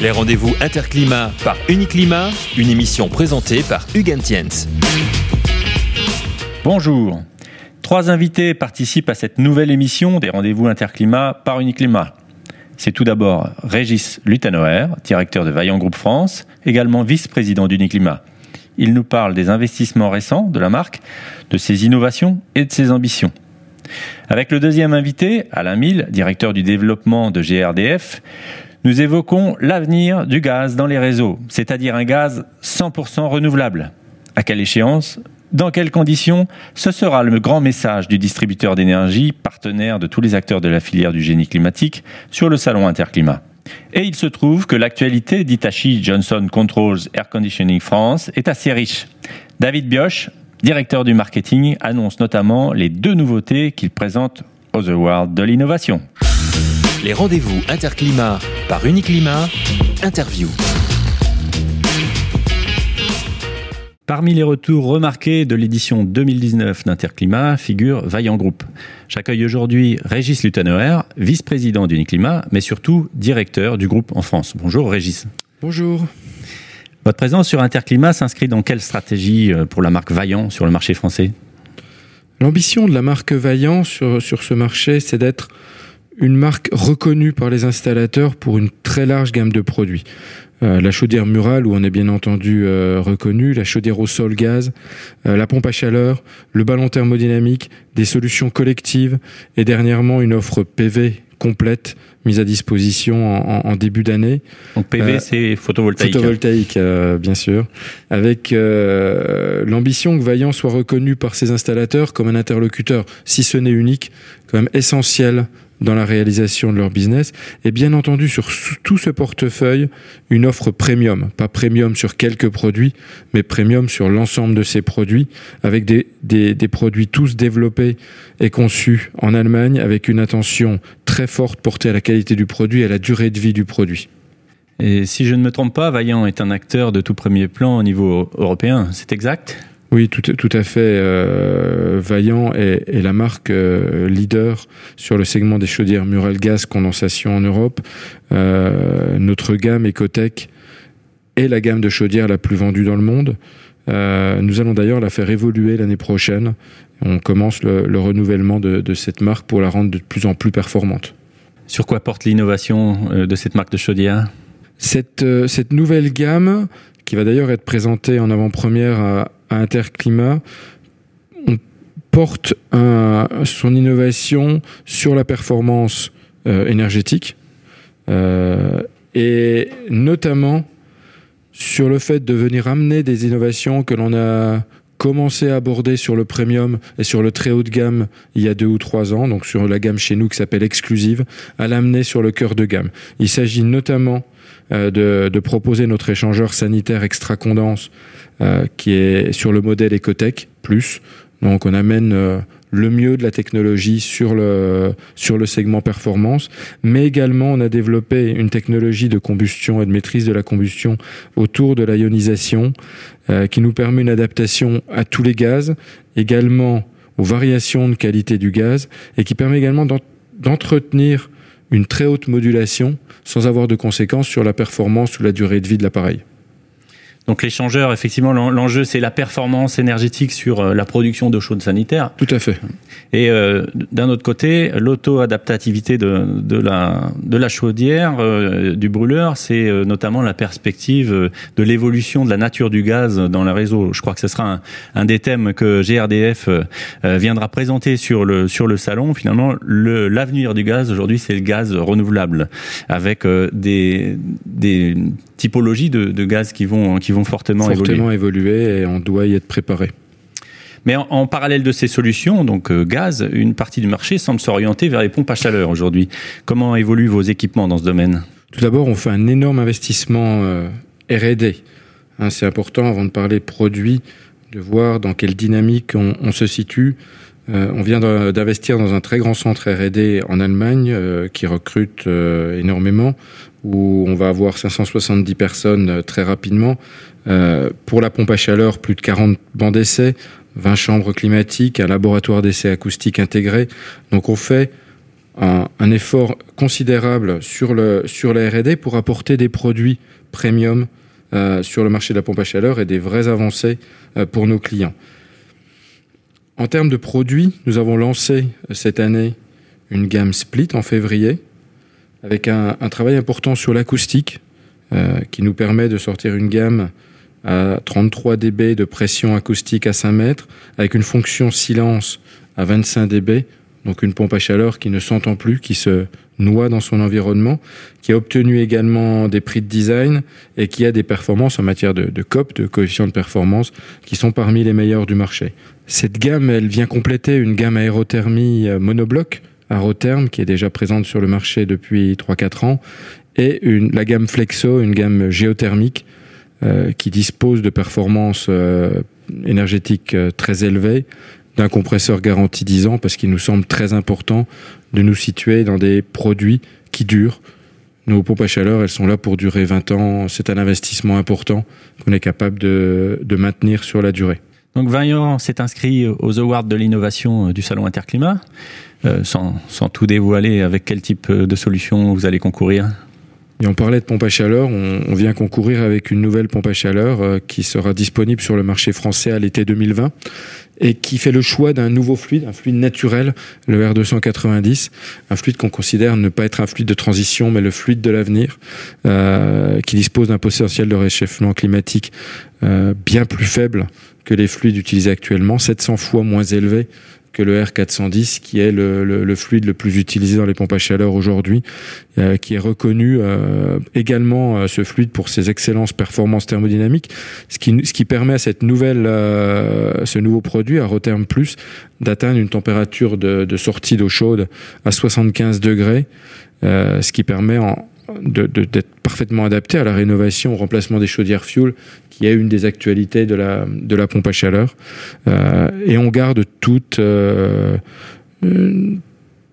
Les rendez-vous Interclimat par Uniclimat, une émission présentée par Hugues Tiens. Bonjour. Trois invités participent à cette nouvelle émission des rendez-vous Interclimat par Uniclimat. C'est tout d'abord Régis Lutanoer, directeur de Vaillant Groupe France, également vice-président d'Uniclimat. Il nous parle des investissements récents de la marque, de ses innovations et de ses ambitions. Avec le deuxième invité, Alain Mille, directeur du développement de GRDF, nous évoquons l'avenir du gaz dans les réseaux, c'est-à-dire un gaz 100% renouvelable. À quelle échéance? Dans quelles conditions? Ce sera le grand message du distributeur d'énergie, partenaire de tous les acteurs de la filière du génie climatique, sur le salon Interclimat. Et il se trouve que l'actualité d'Itachi Johnson Controls Air Conditioning France est assez riche. David Bioche, directeur du marketing, annonce notamment les deux nouveautés qu'il présente aux World de l'innovation. Les rendez-vous Interclimat par Uniclimat, interview. Parmi les retours remarqués de l'édition 2019 d'Interclimat figure Vaillant Group. J'accueille aujourd'hui Régis Lutanoer, vice-président d'Uniclimat, mais surtout directeur du groupe en France. Bonjour Régis. Bonjour. Votre présence sur Interclimat s'inscrit dans quelle stratégie euh, pour la marque Vaillant sur le marché français? L'ambition de la marque Vaillant sur, sur ce marché, c'est d'être une marque reconnue par les installateurs pour une très large gamme de produits. Euh, la chaudière murale, où on est bien entendu euh, reconnu, la chaudière au sol gaz, euh, la pompe à chaleur, le ballon thermodynamique, des solutions collectives et dernièrement une offre PV complète mise à disposition en, en, début d'année. Donc PV, c'est photovoltaïque. Photovoltaïque, bien sûr. Avec l'ambition que Vaillant soit reconnu par ses installateurs comme un interlocuteur, si ce n'est unique, quand même essentiel dans la réalisation de leur business. Et bien entendu, sur tout ce portefeuille, une offre premium. Pas premium sur quelques produits, mais premium sur l'ensemble de ces produits, avec des, produits tous développés et conçus en Allemagne, avec une attention très forte portée à la qualité du produit et à la durée de vie du produit. Et si je ne me trompe pas, Vaillant est un acteur de tout premier plan au niveau européen, c'est exact? Oui, tout, tout à fait. Euh, Vaillant est, est, la marque euh, leader sur le segment des chaudières murales gaz condensation en Europe. Euh, notre gamme Ecotech est la gamme de chaudières la plus vendue dans le monde. Nous allons d'ailleurs la faire évoluer l'année prochaine. On commence le, le renouvellement de, de, cette marque pour la rendre de plus en plus performante. Sur quoi porte l'innovation de cette marque de chaudière? Cette, cette nouvelle gamme, qui va d'ailleurs être présentée en avant-première à, à Interclimat, on porte son innovation sur la performance euh, énergétique euh, et notamment sur le fait de venir amener des innovations que l'on a commencé à aborder sur le premium et sur le très haut de gamme il y a deux ou trois ans, donc sur la gamme chez nous qui s'appelle Exclusive, à l'amener sur le cœur de gamme. Il s'agit notamment euh, de, proposer notre échangeur sanitaire extra condense euh, qui est sur le modèle Ecotech plus. Donc on amène euh, le mieux de la technologie sur le, sur le segment performance, mais également on a développé une technologie de combustion et de maîtrise de la combustion autour de l'ionisation euh, qui nous permet une adaptation à tous les gaz, également aux variations de qualité du gaz et qui permet également d'entretenir une très haute modulation sans avoir de conséquences sur la performance ou la durée de vie de l'appareil. Donc l'échangeur, effectivement, l'enjeu c'est la performance énergétique sur euh, la production d'eau chaude sanitaire. Tout à fait. Et euh, d'un autre côté, l'auto-adaptativité de, de, la, de la chaudière, euh, du brûleur, c'est euh, notamment la perspective euh, de l'évolution de la nature du gaz dans le réseau. Je crois que ce sera un, un des thèmes que GRDF viendra présenter sur le, sur le salon. Finalement, l'avenir du gaz aujourd'hui, c'est le gaz renouvelable, avec des, des typologies de, de gaz qui vont, qui vont fortement, fortement évoluer. évoluer et on doit y être préparé. Mais en, en, parallèle de ces solutions, donc euh, gaz, une partie du marché semble s'orienter vers les pompes à chaleur aujourd'hui. Comment évoluent vos équipements dans ce domaine? Tout d'abord, on fait un énorme investissement euh, R&D. Hein, C'est important avant de parler produits, de voir dans quelle dynamique on, on se situe. Euh, on vient d'investir dans un très grand centre R&D en Allemagne euh, qui recrute euh, énormément, où on va avoir 570 personnes très rapidement. pour la pompe à chaleur, plus de 40 bancs d'essai. 20 chambres climatiques, un laboratoire d'essai acoustique intégré. Donc on fait un, effort considérable sur, le, sur la R&D pour apporter des produits premium sur le marché de la pompe à chaleur et des vraies avancées pour nos clients. En termes de produits, nous avons lancé euh, cette année une gamme split en février avec un, travail important sur l'acoustique qui nous permet de sortir une gamme à 33 dB de pression acoustique à 5 mètres avec une fonction silence à 25 dB donc une pompe à chaleur qui ne s'entend plus, qui se noie dans son environnement, qui a obtenu également des prix de design et qui a des performances en matière de, COP, de coefficient de performance, qui sont parmi les meilleurs du marché. Cette gamme, elle vient compléter une gamme aérothermie euh, monobloc, Aerotherm, qui est déjà présente sur le marché depuis 3-4 ans, et la gamme Flexo, une gamme géothermique, euh, qui dispose de performances euh, énergétiques très élevées, d'un compresseur garanti 10 ans parce qu'il nous semble très important de nous situer dans des produits qui durent. Nos pompes à chaleur, elles sont là pour durer 20 ans. C'est un investissement important qu'on est capable de, de, maintenir sur la durée. Donc Vaillant s'est inscrit aux Awards de l'innovation du Salon Interclimat. Euh, sans, sans tout dévoiler, avec quel type de solution vous allez concourir? Et on parlait de pompe à chaleur, on, vient concourir avec une nouvelle pompe à chaleur euh, qui sera disponible sur le marché français à l'été 2020 et qui fait le choix d'un nouveau fluide, un fluide naturel, le R290, un fluide qu'on considère ne pas être un fluide de transition, mais le fluide de l'avenir, euh, qui dispose d'un potentiel de réchauffement climatique euh, bien plus faible que les fluides utilisés actuellement, 700 fois moins élevé que le R410, qui est le, le, le, fluide le plus utilisé dans les pompes à chaleur aujourd'hui, euh, qui est reconnu euh, également euh, ce fluide pour ses excellentes performances thermodynamiques, ce qui, ce qui permet à cette nouvelle, euh, ce nouveau produit, à Roterm Plus, d'atteindre une température de, de sortie d'eau chaude à 75 degrés, ce qui permet en, d'être de, parfaitement adapté à la rénovation, au remplacement des chaudières fuel, qui est une des actualités de la, de la pompe à chaleur. Euh, et on garde toute, euh,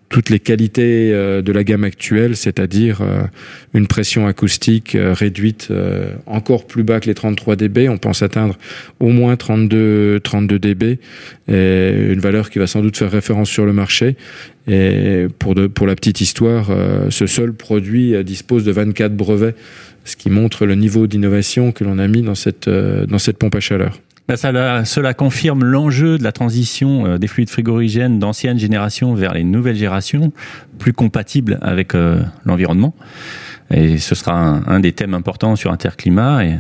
toutes les qualités euh, de la gamme actuelle, c'est-à-dire euh, une pression acoustique euh, réduite encore plus bas que les 33 dB. On pense atteindre au moins 32, 32 dB, et une valeur qui va sans doute faire référence sur le marché. Et pour, de, pour la petite histoire, ce seul produit dispose de 24 brevets, ce qui montre le niveau d'innovation que l'on a mis dans cette, dans cette pompe à chaleur. Bah, cela confirme l'enjeu de la transition euh, des fluides frigorigènes d'anciennes générations vers les nouvelles générations, plus compatibles avec euh, l'environnement. Et ce sera un, des thèmes importants sur Interclimat. Et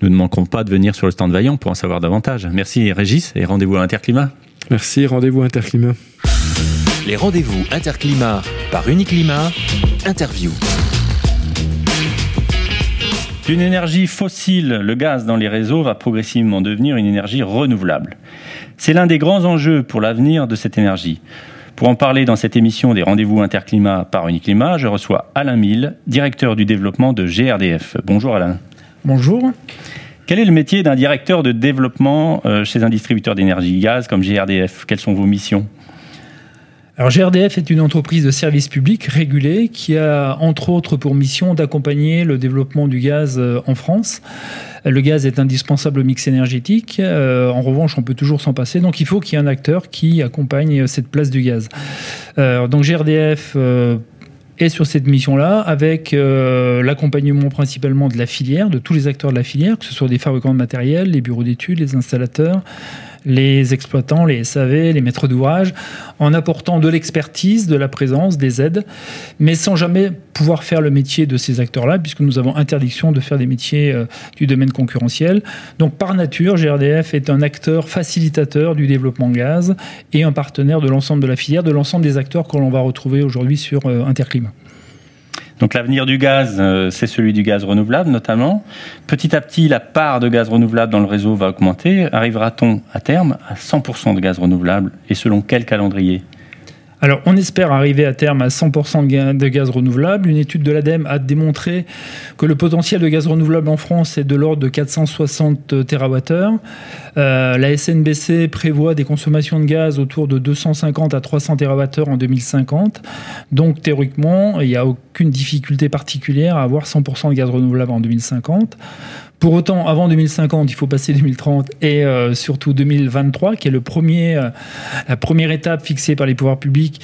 nous ne manquerons pas de venir sur le stand Vaillant pour en savoir davantage. Merci Régis et rendez-vous à Interclimat. Merci, rendez-vous à Interclimat. Les rendez-vous Interclimat par Uniclimat, interview. D'une énergie fossile, le gaz dans les réseaux va progressivement devenir une énergie renouvelable. C'est l'un des grands enjeux pour l'avenir de cette énergie. Pour en parler dans cette émission des rendez-vous interclimat par Uniclimat, je reçois Alain Mille, directeur du développement de GRDF. Bonjour Alain. Bonjour. Quel est le métier d'un directeur de développement euh, chez un distributeur d'énergie gaz comme GRDF Quelles sont vos missions? Alors GRDF est une entreprise de service public régulée qui a entre autres pour mission d'accompagner le développement du gaz euh, en France. Le gaz est indispensable au mix énergétique. Euh, en revanche, on peut toujours s'en passer. Donc il faut qu'il y ait un acteur qui accompagne cette place du gaz. Euh, donc GRDF est sur cette mission-là, avec l'accompagnement principalement de la filière, de tous les acteurs de la filière, que ce soit des fabricants de matériel, les bureaux d'études, les installateurs, les exploitants, les SAV, les maîtres d'ouvrage, en apportant de l'expertise, de la présence, des aides, mais sans jamais pouvoir faire le métier de ces acteurs-là, puisque nous avons interdiction de faire des métiers euh, du domaine concurrentiel. Donc par nature, GRDF est un acteur facilitateur du développement gaz et un partenaire de l'ensemble de la filière, de l'ensemble des acteurs que l'on va retrouver aujourd'hui sur euh, Interclimat. Donc l'avenir du gaz, euh, c'est celui du gaz renouvelable notamment. Petit à petit, la part de gaz renouvelable dans le réseau va augmenter. Arrivera-t-on à terme à 100% de gaz renouvelable? Et selon quel calendrier? Alors, on espère arriver à terme à 100% de gaz renouvelable. Une étude de l'ADEME a démontré que le potentiel de gaz renouvelable en France est de l'ordre de 460 TWh. Euh, la SNBC prévoit des consommations de gaz autour de 250 à 300 TWh en 2050. Donc, théoriquement, il n'y a aucune difficulté particulière à avoir 100% de gaz renouvelable en 2050. Pour autant, avant 2050, il faut passer 2030 et euh, surtout 2023, qui est le premier, euh, la première étape fixée par les pouvoirs publics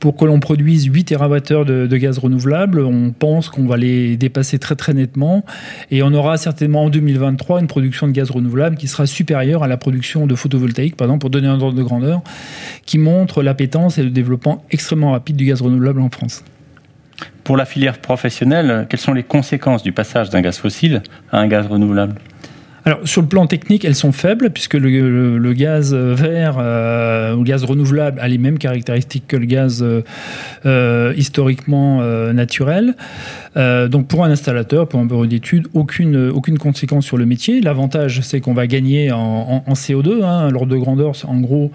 pour que l'on produise 8 TWh de, gaz renouvelable. On pense qu'on va les dépasser très très nettement et on aura certainement en 2023 une production de gaz renouvelable qui sera supérieure à la production de photovoltaïque, par exemple, pour donner un ordre de grandeur, qui montre l'appétence et le développement extrêmement rapide du gaz renouvelable en France. Pour la filière professionnelle, quelles sont les conséquences du passage d'un gaz fossile à un gaz renouvelable? Alors, sur le plan technique, elles sont faibles, puisque le, gaz vert euh, ou le gaz renouvelable a les mêmes caractéristiques que le gaz euh, euh, historiquement naturel. donc, pour un installateur, pour un bureau d'études, aucune, aucune conséquence sur le métier. L'avantage, c'est qu'on va gagner en, CO2. Hein, l'ordre de grandeur, en gros,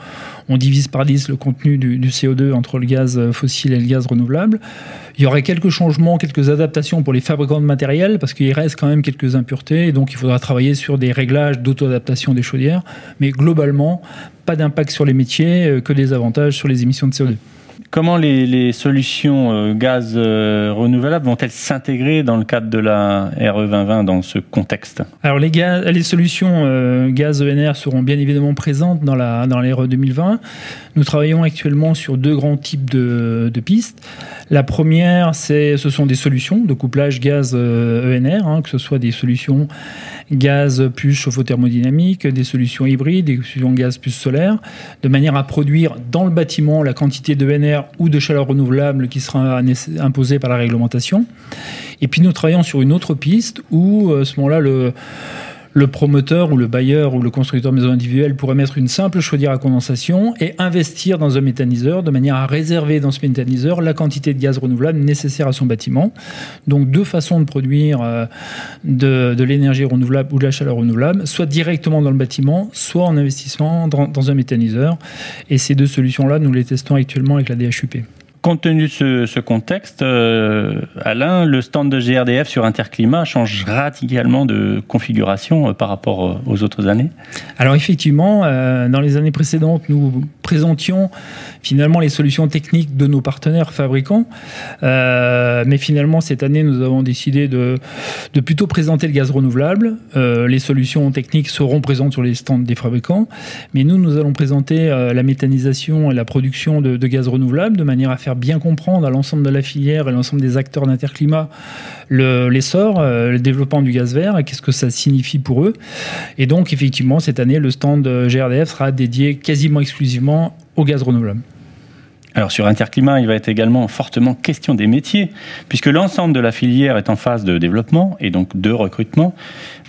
on divise par 10 le contenu du, du CO2 entre le gaz fossile et le gaz renouvelable. Il y aurait quelques changements, quelques adaptations pour les fabricants de matériel, parce qu'il reste quand même quelques impuretés, et donc il faudra travailler sur des réglages d'auto-adaptation des chaudières. Mais globalement, pas d'impact sur les métiers, euh, que des avantages sur les émissions de CO2. Comment les, solutions euh, gaz euh, renouvelables vont-elles s'intégrer dans le cadre de la RE 2020 dans ce contexte? Alors les, gaz, les solutions gaz ENR seront bien évidemment présentes dans la dans l'RE 2020. Nous travaillons actuellement sur deux grands types de, de pistes. La première, c'est, ce sont des solutions de couplage gaz ENR, e hein, que ce soit des solutions gaz plus chauffe-eau thermodynamique, des solutions hybrides, des solutions gaz plus solaire, de manière à produire dans le bâtiment la quantité d'ENR ou de chaleur renouvelable qui sera imposée par la réglementation. Et puis nous travaillons sur une autre piste où, à ce moment-là, le le promoteur ou le bailleur ou le constructeur de maison individuelle pourrait mettre une simple chaudière à condensation et investir dans un méthaniseur de manière à réserver dans ce méthaniseur la quantité de gaz renouvelable nécessaire à son bâtiment. Donc deux façons de produire euh, de, l'énergie renouvelable ou de la chaleur renouvelable, soit directement dans le bâtiment, soit en investissement dans, dans un méthaniseur. Et ces deux solutions-là, nous les testons actuellement avec la DHUP. Compte tenu de ce, contexte, euh, Alain, le stand de GRDF sur Interclimat change radicalement de configuration euh, par rapport euh, aux autres années Alors effectivement, dans les années précédentes, nous présentions finalement les solutions techniques de nos partenaires fabricants. mais finalement, cette année, nous avons décidé de, plutôt présenter le gaz renouvelable. les solutions techniques seront présentes sur les stands des fabricants. Mais nous, nous allons présenter la méthanisation et la production de gaz renouvelable de manière à faire bien comprendre à l'ensemble de la filière et l'ensemble des acteurs d'interclimat l'essor, euh, le, développement du gaz vert et qu'est-ce que ça signifie pour eux. Et donc, effectivement, cette année, le stand GRDF sera dédié quasiment exclusivement au gaz renouvelable. Alors sur Interclimat, il va être également fortement question des métiers, puisque l'ensemble de la filière est en phase de développement et donc de recrutement,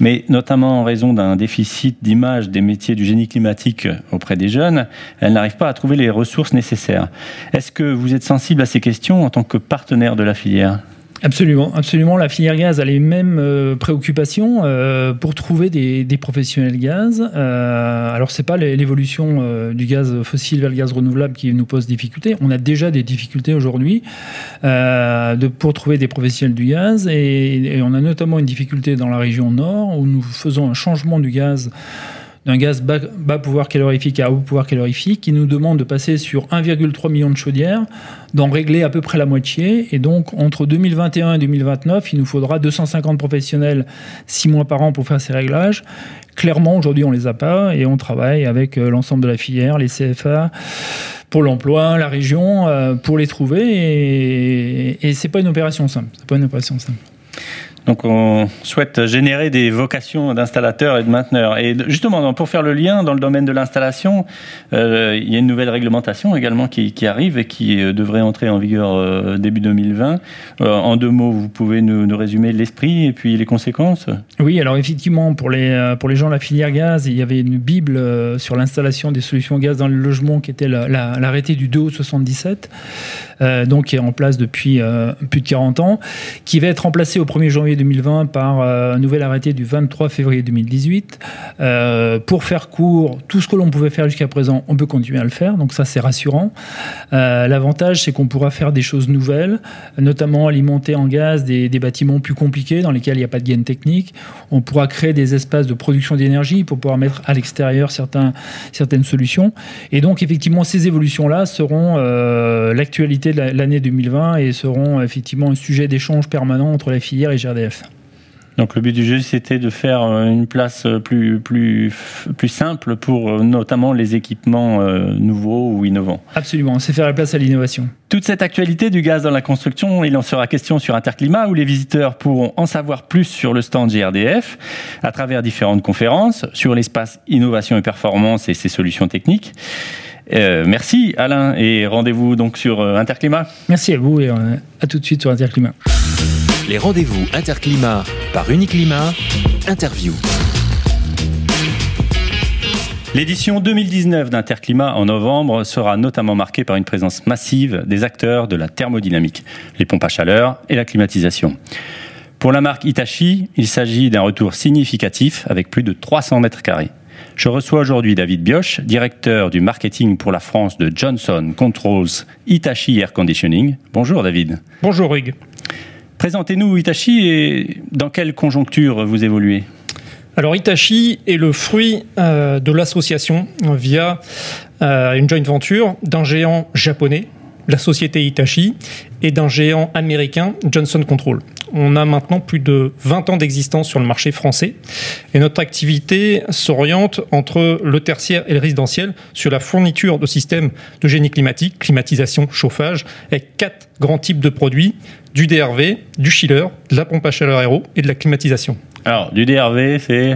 mais notamment en raison d'un déficit d'image des métiers du génie climatique auprès des jeunes, elle n'arrive pas à trouver les ressources nécessaires. Est-ce que vous êtes sensible à ces questions en tant que partenaire de la filière? Absolument, absolument. La filière gaz a les mêmes euh, préoccupations euh, pour trouver des, professionnels gaz. Euh, alors c'est pas l'évolution euh, du gaz fossile vers le gaz renouvelable qui nous pose difficulté. On a déjà des difficultés aujourd'hui pour trouver des professionnels du gaz et, et on a notamment une difficulté dans la région nord où nous faisons un changement du gaz d'un gaz bas, pouvoir calorifique à haut pouvoir calorifique qui nous demande de passer sur 1,3 million de chaudières, d'en régler à peu près la moitié. Et donc, entre 2021 et 2029, il nous faudra 250 professionnels 6 mois par an pour faire ces réglages. Clairement, aujourd'hui, on les a pas et on travaille avec euh, l'ensemble de la filière, les CFA pour l'emploi, la région, euh, pour les trouver. Et, et c'est pas une opération simple. C'est pas une opération simple. Donc on souhaite générer des vocations d'installateurs et de mainteneurs. Et justement, pour faire le lien dans le domaine de l'installation, euh, il y a une nouvelle réglementation également qui, arrive et qui euh, devrait entrer en vigueur euh, début 2020. en deux mots, vous pouvez nous, résumer l'esprit et puis les conséquences? Oui, alors effectivement, pour les, pour les gens de la filière gaz, il y avait une bible sur l'installation des solutions gaz dans le logement qui était l'arrêté du 2 août 77, donc qui est en place depuis plus de 40 ans, qui va être remplacé au 1er janvier 2020 par euh, un nouvel arrêté du 23 février 2018. Euh, pour faire court, tout ce que l'on pouvait faire jusqu'à présent, on peut continuer à le faire, donc ça c'est rassurant. Euh, l'avantage c'est qu'on pourra faire des choses nouvelles, notamment alimenter en gaz des, bâtiments plus compliqués dans lesquels il n'y a pas de gain technique. On pourra créer des espaces de production d'énergie pour pouvoir mettre à l'extérieur certaines solutions. Et donc effectivement ces évolutions-là seront l'actualité de l'année 2020 et seront effectivement un sujet d'échange permanent entre la filière et GRDF. Donc le but du jeu, c'était de faire euh, une place euh, plus, plus, plus simple pour euh, notamment les équipements nouveaux ou innovants. Absolument, c'est faire la place à l'innovation. Toute cette actualité du gaz dans la construction, il en sera question sur Interclimat où les visiteurs pourront en savoir plus sur le stand GRDF à travers différentes conférences sur l'espace innovation et performance et ses solutions techniques. merci Alain et rendez-vous donc sur Interclimat. Merci à vous et à tout de suite sur Interclimat. Les rendez-vous Interclimat par Uniclimat, interview. L'édition 2019 d'Interclimat en novembre sera notamment marquée par une présence massive des acteurs de la thermodynamique, les pompes à chaleur et la climatisation. Pour la marque Hitachi, il s'agit d'un retour significatif avec plus de 300 mètres carrés. Je reçois aujourd'hui David Bioche, directeur du marketing pour la France de Johnson Controls Hitachi Air Conditioning. Bonjour David. Bonjour Hugues. Présentez-nous Itachi et dans quelle conjoncture vous évoluez. Alors Itachi est le fruit euh, de l'association via euh, une joint venture d'un géant japonais, la société Itachi, et d'un géant américain, Johnson Control. On a maintenant plus de 20 ans d'existence sur le marché français et notre activité s'oriente entre le tertiaire et le résidentiel sur la fourniture de systèmes de génie climatique, climatisation, chauffage, avec quatre grands types de produits du DRV, du chiller, de la pompe à chaleur aéro et de la climatisation. Alors, du DRV, c'est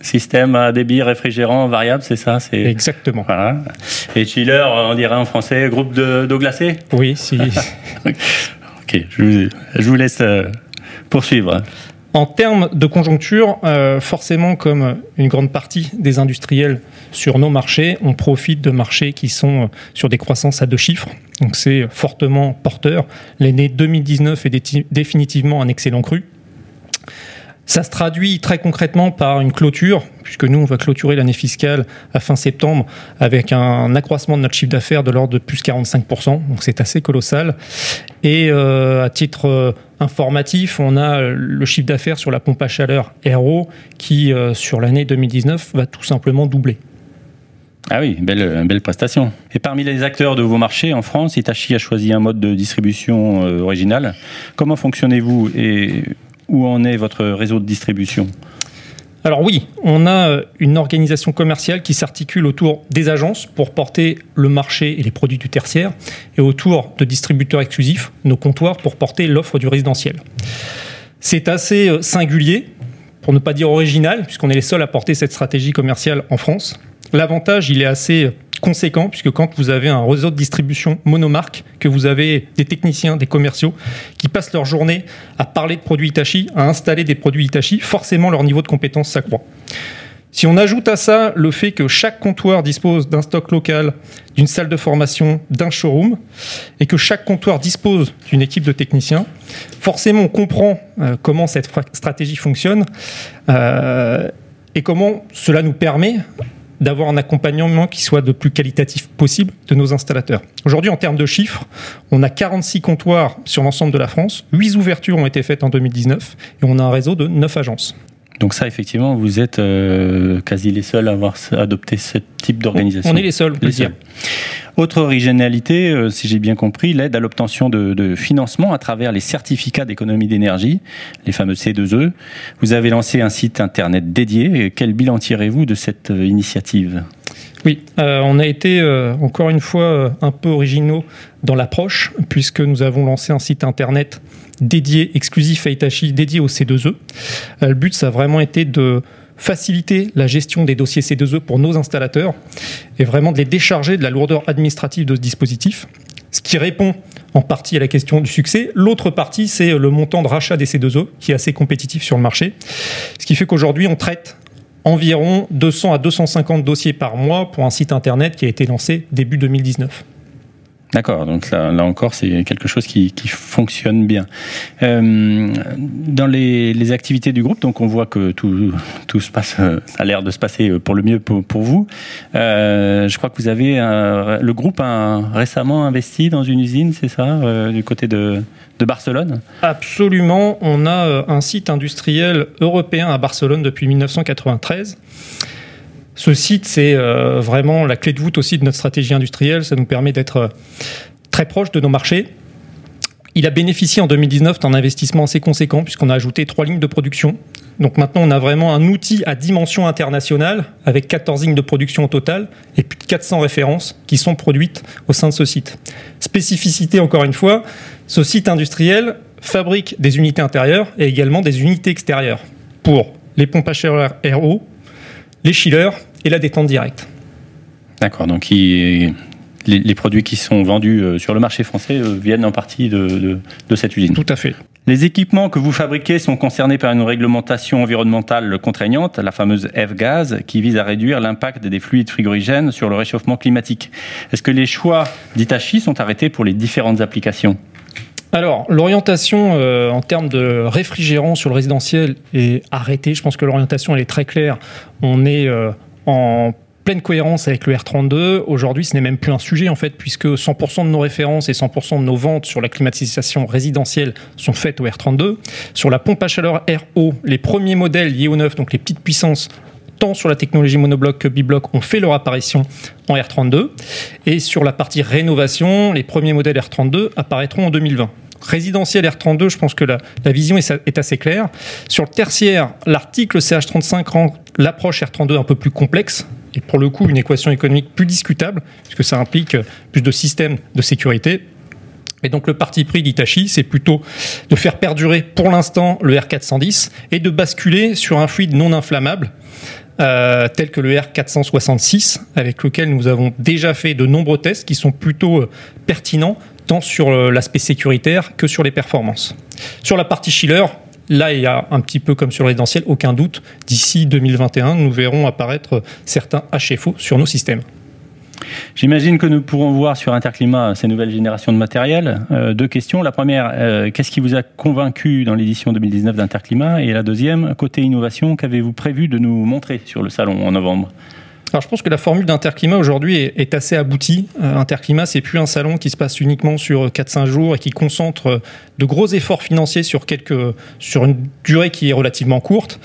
système à débit réfrigérant variable, c'est ça c'est... Exactement. Voilà. Et chiller, on dirait en français, groupe d'eau glacée? Oui, si. ok, je vous, je vous laisse euh, poursuivre. En termes de conjoncture, euh, forcément, comme une grande partie des industriels sur nos marchés, on profite de marchés qui sont euh, sur des croissances à deux chiffres. Donc c'est fortement porteur. L'année 2019 est définitivement un excellent cru. Ça se traduit très concrètement par une clôture, puisque nous, on va clôturer l'année fiscale à fin septembre avec un accroissement de notre chiffre d'affaires de l'ordre de plus 45%, donc c'est assez colossal. Et euh, à titre euh, informatif, on a le chiffre d'affaires sur la pompe à chaleur RO qui, euh, sur l'année 2019, va tout simplement doubler. Ah oui, belle, belle prestation. Et parmi les acteurs de vos marchés en France, Hitachi a choisi un mode de distribution original. Comment fonctionnez-vous et où en est votre réseau de distribution? Alors oui, on a euh, une organisation commerciale qui s'articule autour des agences pour porter le marché et les produits du tertiaire et autour de distributeurs exclusifs, nos comptoirs pour porter l'offre du résidentiel. C'est assez euh, singulier, pour ne pas dire original, puisqu'on est les seuls à porter cette stratégie commerciale en France. L'avantage, il est assez conséquent, puisque quand vous avez un réseau de distribution monomarque, que vous avez des techniciens, des commerciaux qui passent leur journée à parler de produits Itachi, à installer des produits Itachi, forcément leur niveau de compétence s'accroît. Si on ajoute à ça le fait que chaque comptoir dispose d'un stock local, d'une salle de formation, d'un showroom, et que chaque comptoir dispose d'une équipe de techniciens, forcément on comprend euh, comment cette stratégie fonctionne euh, et comment cela nous permet d'avoir un accompagnement qui soit le plus qualitatif possible de nos installateurs. Aujourd'hui, en termes de chiffres, on a 46 comptoirs sur l'ensemble de la France, 8 ouvertures ont été faites en 2019 et on a un réseau de 9 agences. Donc ça, effectivement, vous êtes euh, quasi les seuls à avoir adopté ce type d'organisation. On est les seuls, on peut dire. Autre originalité, euh, si j'ai bien compris, l'aide à l'obtention de, financement à travers les certificats d'économie d'énergie, les fameux C2E. Vous avez lancé un site internet dédié. Quel bilan tirez-vous de cette euh, initiative? Oui, on a été encore une fois un peu originaux dans l'approche, puisque nous avons lancé un site internet dédié, exclusif à Itachi, dédié au C2E. Euh, le but, ça a vraiment été de faciliter la gestion des dossiers C2E pour nos installateurs et vraiment de les décharger de la lourdeur administrative de ce dispositif, ce qui répond en partie à la question du succès. L'autre partie, c'est le montant de rachat des C2E, qui est assez compétitif sur le marché, ce qui fait qu'aujourd'hui, on traite environ 200 à 250 dossiers par mois pour un site internet qui a été lancé début 2019. D'accord, donc là, là encore, c'est quelque chose qui, fonctionne bien. Euh, dans les, activités du groupe, donc on voit que tout, tout se passe, ça a l'air de se passer pour le mieux pour, vous. Euh, je crois que vous avez, le groupe a récemment investi dans une usine, c'est ça, euh, du côté de, de Barcelone? Absolument, on a euh, un site industriel européen à Barcelone depuis 1993. Ce site, c'est euh, vraiment la clé de voûte aussi de notre stratégie industrielle. Ça nous permet d'être euh, très proche de nos marchés. Il a bénéficié en 2019 d'un investissement assez conséquent puisqu'on a ajouté trois lignes de production. Donc maintenant, on a vraiment un outil à dimension internationale avec 14 lignes de production au total et plus de 400 références qui sont produites au sein de ce site. Spécificité encore une fois, ce site industriel fabrique des unités intérieures et également des unités extérieures pour les pompes à chaleur RO, les chillers et la détente directe. D'accord, donc il les, produits qui sont vendus euh, sur le marché français euh, viennent en partie de, cette usine. Tout à fait. Les équipements que vous fabriquez sont concernés par une réglementation environnementale contraignante, la fameuse F-Gaz, qui vise à réduire l'impact des fluides frigorigènes sur le réchauffement climatique. Est-ce que les choix d'Itachi sont arrêtés pour les différentes applications? Alors, l'orientation euh, en termes de réfrigérant sur le résidentiel est arrêtée. Je pense que l'orientation, elle est très claire. On est en pleine cohérence avec le R32. Aujourd'hui, ce n'est même plus un sujet en fait, puisque 100% de nos références et 100% de nos ventes sur la climatisation résidentielle sont faites au R32. Sur la pompe à chaleur RO, les premiers modèles liés au neuf, donc les petites puissances, tant sur la technologie monobloc que bibloc, ont fait leur apparition en R32. Et sur la partie rénovation, les premiers modèles R32 apparaîtront en 2020 résidentiel R32, je pense que la, vision est, assez claire. Sur le tertiaire, l'article CH35 rend l'approche R32 un peu plus complexe, et pour le coup une équation économique plus discutable, puisque ça implique plus de systèmes de sécurité. Et donc le parti pris d'Itachi, c'est plutôt de faire perdurer pour l'instant le R410 et de basculer sur un fluide non inflammable, euh, tel que le R466, avec lequel nous avons déjà fait de nombreux tests qui sont plutôt euh, pertinents, tant sur euh, l'aspect sécuritaire que sur les performances. Sur la partie chiller, Là, il y a un petit peu comme sur résidentiel, aucun doute. D'ici 2021, nous verrons apparaître certains HFO sur nos systèmes. J'imagine que nous pourrons voir sur Interclimat ces nouvelles générations de matériel. Euh, deux questions. La première, euh, qu'est-ce qui vous a convaincu dans l'édition 2019 d'Interclimat Et la deuxième, côté innovation, qu'avez-vous prévu de nous montrer sur le salon en novembre? Alors je pense que la formule d'Interclimat aujourd'hui est, assez aboutie. Euh, Interclimat, c'est plus un salon qui se passe uniquement sur 4-5 jours et qui concentre de gros efforts financiers sur, une durée qui est relativement courte.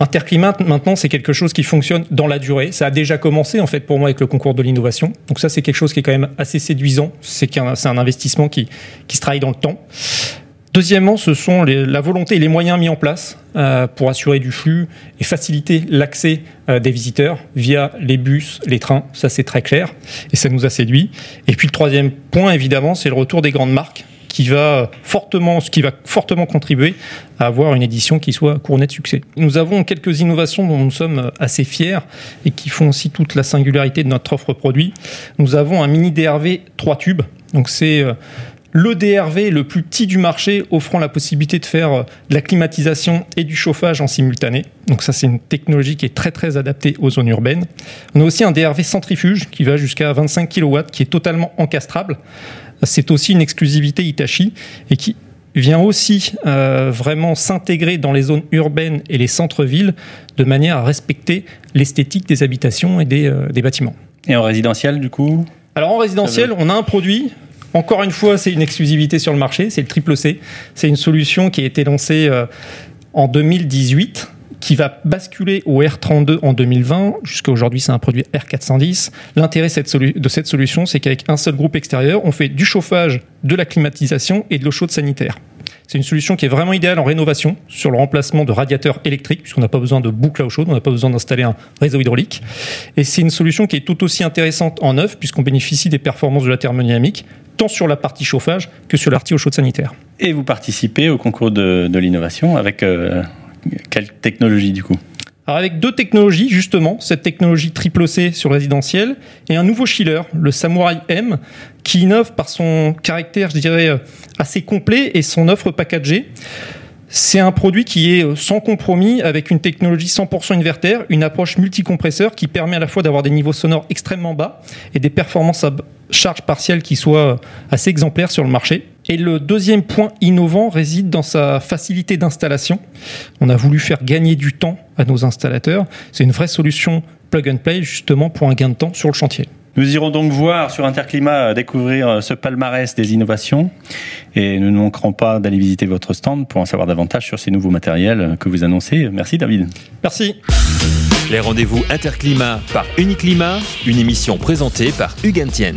Interclimat, maintenant, c'est quelque chose qui fonctionne dans la durée. Ça a déjà commencé, en fait, pour moi, avec le concours de l'innovation. Donc ça, c'est quelque chose qui est quand même assez séduisant. C'est un, un, investissement qui, qui se travaille dans le temps. Deuxièmement, ce sont la volonté et les moyens mis en place euh, pour assurer du flux et faciliter l'accès euh, des visiteurs via les bus, les trains. Ça, c'est très clair et ça nous a séduit. Et puis le troisième point, évidemment, c'est le retour des grandes marques qui va fortement, ce qui va fortement contribuer à avoir une édition qui soit couronnée de succès. Nous avons quelques innovations dont nous sommes assez fiers et qui font aussi toute la singularité de notre offre produit. Nous avons un mini DRV 3 tubes. Donc c'est euh, le DRV le plus petit du marché, offrant la possibilité de faire euh, de la climatisation et du chauffage en simultané. Donc ça, c'est une technologie qui est très très adaptée aux zones urbaines. On a aussi un DRV centrifuge qui va jusqu'à 25 kW, qui est totalement encastrable. C'est aussi une exclusivité Hitachi et qui vient aussi euh, vraiment s'intégrer dans les zones urbaines et les centres-villes de manière à respecter l'esthétique des habitations et des, euh, des bâtiments. Et en résidentiel, du coup? Alors en résidentiel, on a un produit encore une fois, c'est une exclusivité sur le marché, c'est le triple C. C'est une solution qui a été lancée euh, en 2018 qui va basculer au R32 en 2020. Jusqu'à aujourd'hui, c'est un produit R410. L'intérêt de cette solution, c'est qu'avec un seul groupe extérieur, on fait du chauffage, de la climatisation et de l'eau chaude sanitaire. C'est une solution qui est vraiment idéale en rénovation sur le remplacement de radiateurs électriques, puisqu'on n'a pas besoin de boucle à eau chaude, on n'a pas besoin d'installer un réseau hydraulique. Et c'est une solution qui est tout aussi intéressante en neuf, puisqu'on bénéficie des performances de la thermodynamique, tant sur la partie chauffage que sur la partie eau chaude sanitaire. Et vous participez au concours de, l'innovation avec euh, quelle technologie du coup alors avec deux technologies, justement, cette technologie triple C sur résidentiel et un nouveau chiller, le Samurai M, qui innove par son caractère, je dirais, euh, assez complet et son offre packagée. C'est un produit qui est euh, sans compromis avec une technologie 100% inverter, une approche multicompresseur qui permet à la fois d'avoir des niveaux sonores extrêmement bas et des performances à charge partielle qui soient assez exemplaires sur le marché. Et le deuxième point innovant réside dans sa facilité d'installation. On a voulu faire gagner du temps à nos installateurs. C'est une vraie solution plug and play justement pour un gain de temps sur le chantier. Nous irons donc voir sur Interclimat découvrir ce palmarès des innovations et nous ne manquerons pas d'aller visiter votre stand pour en savoir davantage sur ces nouveaux matériels que vous annoncez. Merci David. Merci. Les rendez-vous Interclimat par Uniclimat, une émission présentée par Hugues Tiens.